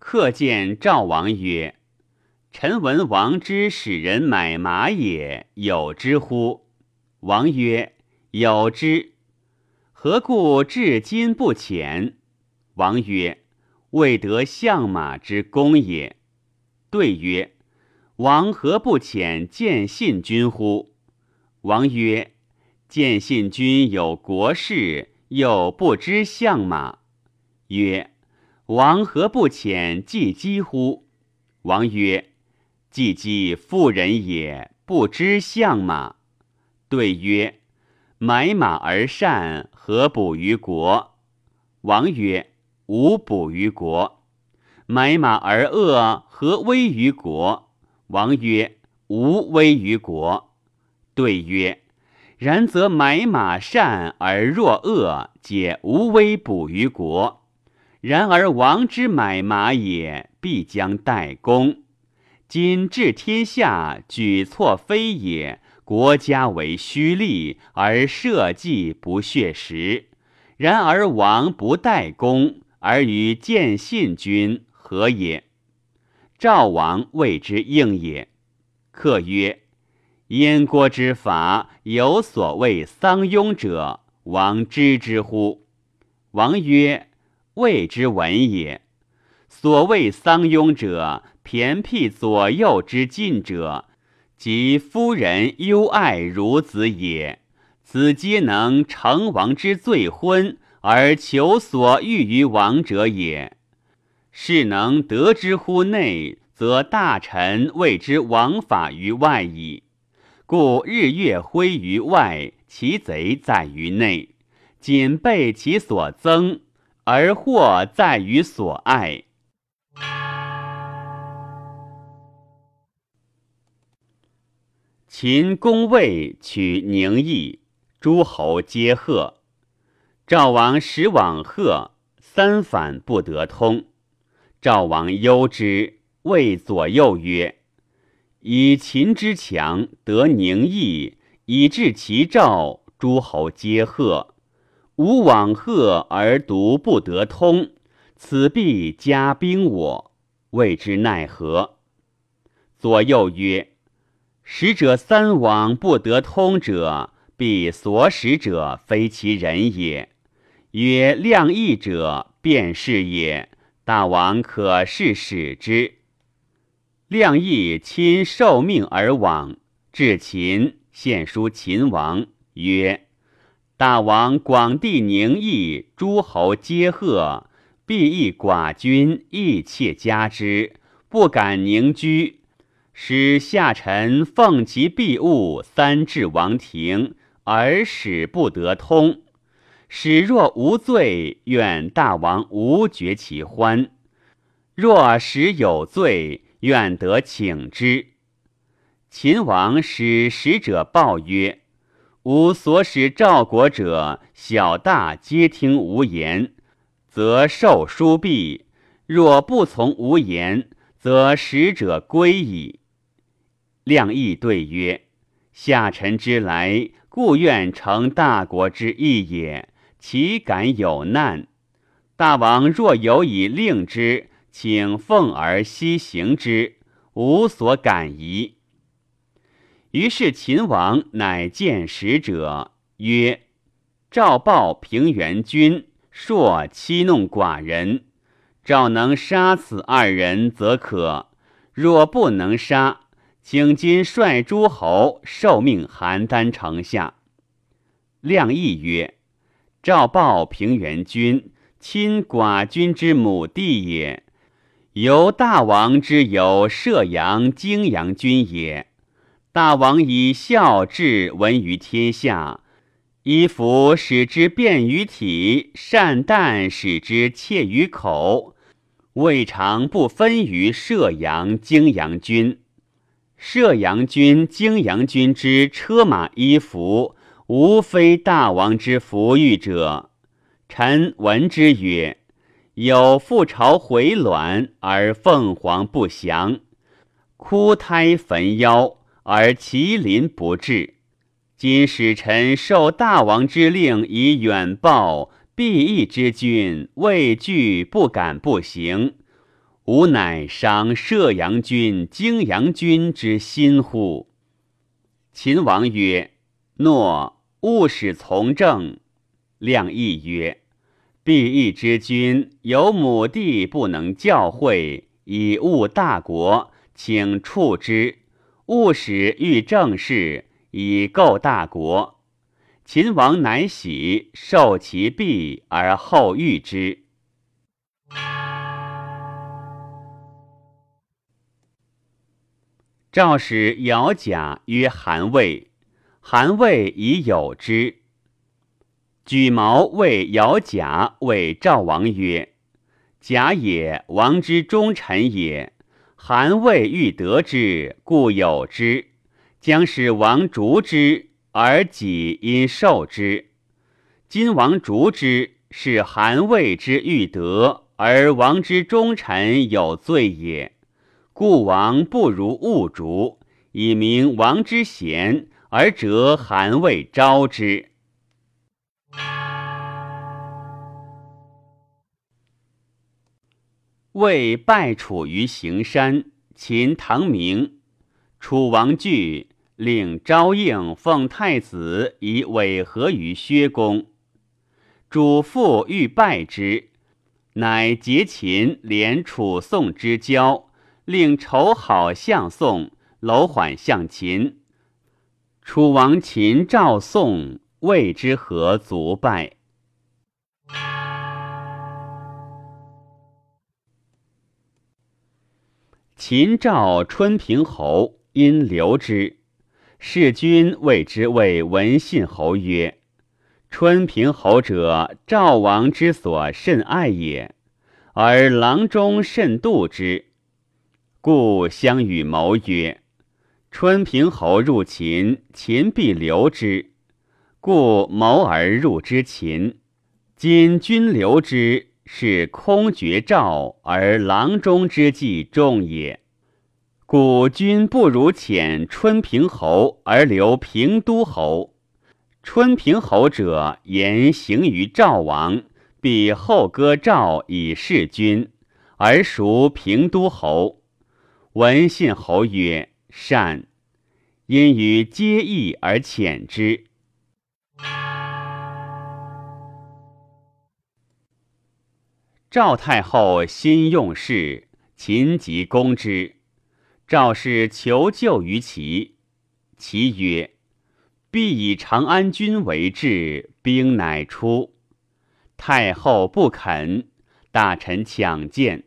客见赵王曰：“臣闻王之使人买马也，有之乎？”王曰：“有之。”何故至今不遣？王曰：“未得相马之功也。”对曰：“王何不遣见信君乎？”王曰：“见信君有国事，又不知相马。”曰：“王何不遣季姬乎？”王曰：“季姬妇人也，不知相马。”对曰。买马而善，何补于国？王曰：无补于国。买马而恶，何危于国？王曰：无危于国。对曰：然则买马善而若恶，皆无危补于国。然而王之买马也，必将代公。今治天下，举措非也。国家为虚利，而社稷不血实。然而王不代公，而与见信君何也？赵王谓之应也。客曰：燕国之法有所谓桑庸者，王知之乎？王曰：谓之文也。所谓桑庸者，偏僻左右之近者。及夫人忧爱孺子也，子皆能成王之罪婚而求所欲于王者也。是能得之乎内，则大臣谓之王法于外矣。故日月辉于外，其贼在于内，仅备其所增，而祸在于所爱。秦攻魏，取宁邑，诸侯皆贺。赵王使往贺，三反不得通。赵王忧之，谓左右曰：“以秦之强，得宁邑，以治其赵，诸侯皆贺。吾往贺而独不得通，此必加兵我，谓之奈何？”左右曰。使者三往不得通者，必所使者非其人也。曰量义者，便是也。大王可是使之。量义亲受命而往，至秦，献书秦王曰：“大王广地宁邑，诸侯皆贺，必益寡君，亦妾加之，不敢宁居。”使下臣奉其必物三至王庭，而使不得通。使若无罪，愿大王无绝其欢；若使有罪，愿得请之。秦王使使者报曰：“吾所使赵国者，小大皆听吾言，则受书毕；若不从吾言，则使者归矣。”亮义对曰：“下臣之来，故愿成大国之义也。岂敢有难？大王若有以令之，请奉而西行之，无所敢疑。”于是秦王乃见使者曰：“赵报平原君，朔欺弄寡人。赵能杀此二人，则可；若不能杀，”请今率诸侯受命邯郸城下。亮义曰：“赵报平原君，亲寡君之母弟也。由大王之有射阳、荆阳君也。大王以孝治闻于天下，衣服使之便于体，善啖使之切于口，未尝不分于射阳、泾阳君。”射阳君、泾阳君之车马衣服，无非大王之服御者。臣闻之曰：有复朝回卵而凤凰不祥，枯胎焚腰而麒麟不至。今使臣受大王之令以远报，必义之君，畏惧不敢不行。吾乃伤射阳君、荆阳君之心乎？”秦王曰：“诺，勿使从政。”亮亦曰：“必义之君，有母弟不能教诲，以误大国，请处之。勿使欲政事，以构大国。”秦王乃喜，受其弊而后遇之。赵使姚贾曰：“韩魏。”韩魏已有之。举矛谓姚贾谓赵王曰：“贾也，王之忠臣也。韩魏欲得之，故有之。将使王逐之。”而己因受之，今王逐之，是韩魏之欲得，而王之忠臣有罪也。故王不如勿逐，以明王之贤，而折韩魏招之。魏败楚于行山，秦唐明，楚王惧。令昭应奉太子以委和于薛公，主父欲拜之，乃结秦连楚宋之交，令仇好向宋，楼缓向秦。楚王秦赵宋魏之何足败。秦赵春平侯因留之。世君谓之谓文信侯曰：“春平侯者，赵王之所甚爱也，而郎中甚妒之。故相与谋曰：‘春平侯入秦，秦必留之。’故谋而入之秦。今君留之，是空绝赵而郎中之计重也。”故君不如遣春平侯而留平都侯。春平侯者，言行于赵王，必后割赵以事君，而孰平都侯。闻信侯曰：“善。”因于皆义而遣之。赵太后心用事，秦即攻之。赵氏求救于齐，齐曰：“必以长安君为质，兵乃出。”太后不肯，大臣抢见。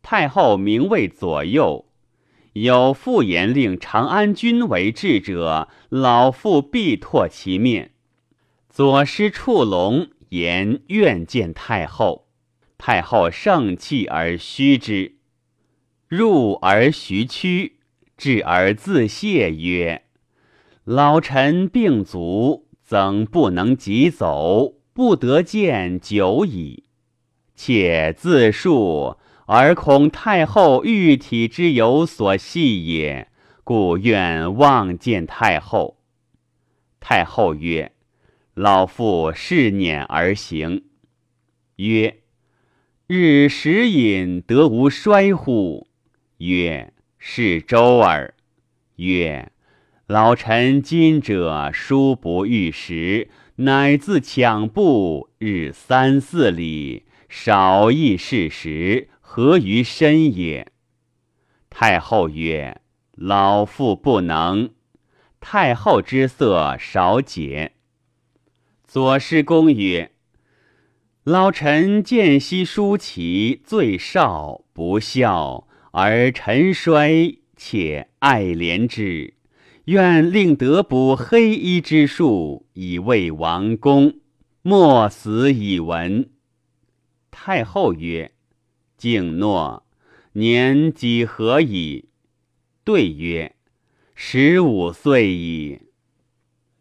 太后明谓左右：“有复言令长安君为质者，老妇必唾其面。”左师触龙言愿见太后，太后盛气而虚之。入而徐屈，至而自谢曰：“老臣病足，曾不能疾走，不得见久矣。且自述，而恐太后玉体之有所系也，故愿望见太后。”太后曰：“老妇是辇而行。”曰：“日食饮得无衰乎？”曰：“是周耳。”曰：“老臣今者殊不欲食，乃自抢步日三四里，少亦是食，何于身也？”太后曰：“老妇不能。”太后之色少解。左师公曰：“老臣见昔叔齐最少，不孝。”而臣衰，且爱怜之，愿令得补黑衣之术，以慰王公。莫死以闻。太后曰：“敬诺。年几何矣？”对曰：“十五岁矣。”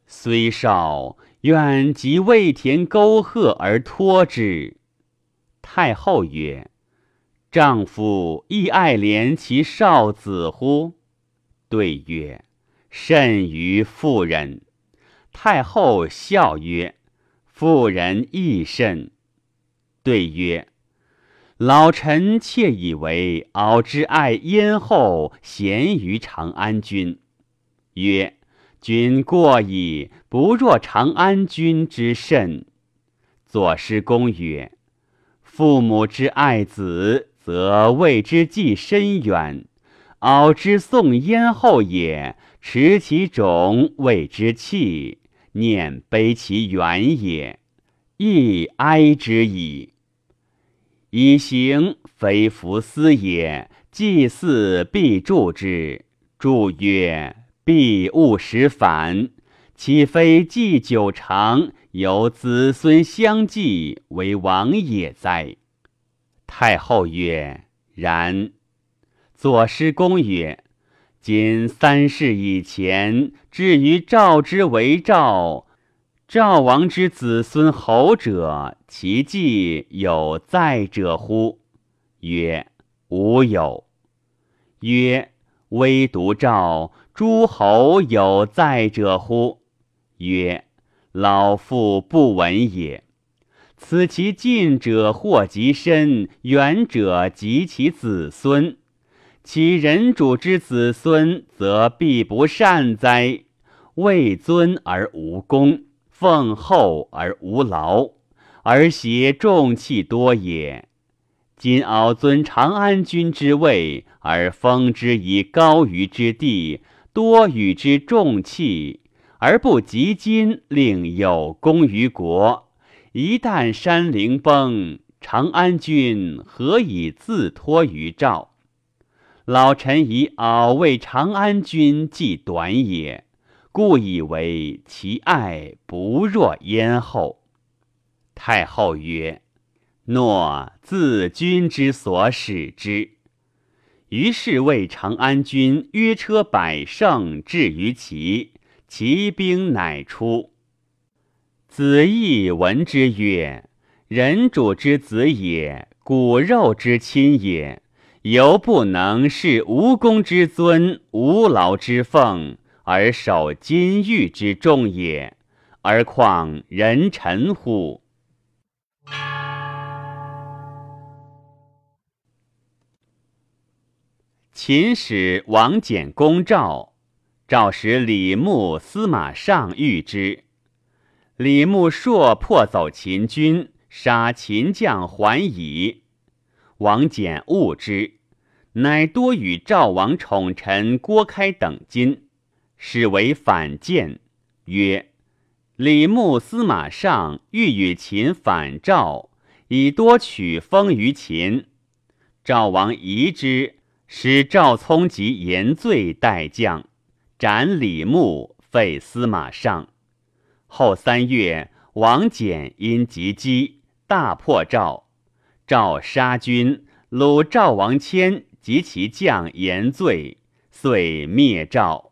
虽少，愿及未田沟壑而托之。太后曰。丈夫亦爱怜其少子乎？对曰：“甚于妇人。”太后笑曰：“妇人亦甚。”对曰：“老臣窃以为敖之爱燕后，贤于长安君。曰：君过矣，不若长安君之甚。左师公曰：父母之爱子，则为之计深远。敖之送焉后也，持其种，谓之弃，念悲其远也，亦哀之矣。以行非弗思也，祭祀必助之。注曰：必勿使反，岂非祭久长，有子孙相继，为王也哉？太后曰：然。左师公曰：今三世以前，至于赵之为赵。赵王之子孙侯者，其迹有在者乎？曰：吾有。曰：微独赵诸侯有在者乎？曰：老妇不闻也。此其近者或及身，远者及其子孙。其人主之子孙，则必不善哉？位尊而无功。奉厚而无劳，而挟重器多也。今敖尊长安君之位，而封之以高于之地，多与之重器，而不及今令有功于国。一旦山陵崩，长安君何以自托于赵？老臣以敖为长安君，计短也。故以为其爱不若燕后。太后曰：“诺，自君之所使之。”于是为长安君约车百乘至于齐，齐兵乃出。子义闻之曰：“人主之子也，骨肉之亲也，犹不能事无功之尊，无劳之奉。”而守金玉之重也，而况人臣乎？秦使王翦攻赵，赵使李牧、司马尚遇之。李牧朔破走秦军，杀秦将还矣。王翦恶之，乃多与赵王宠臣郭开等金。使为反间，曰：“李牧、司马尚欲与秦反赵，以多取封于秦。赵王疑之，使赵聪及严罪待将，斩李牧，废司马尚。后三月，王翦因及击，大破赵。赵杀军，虏赵王迁及其将严罪，遂灭赵。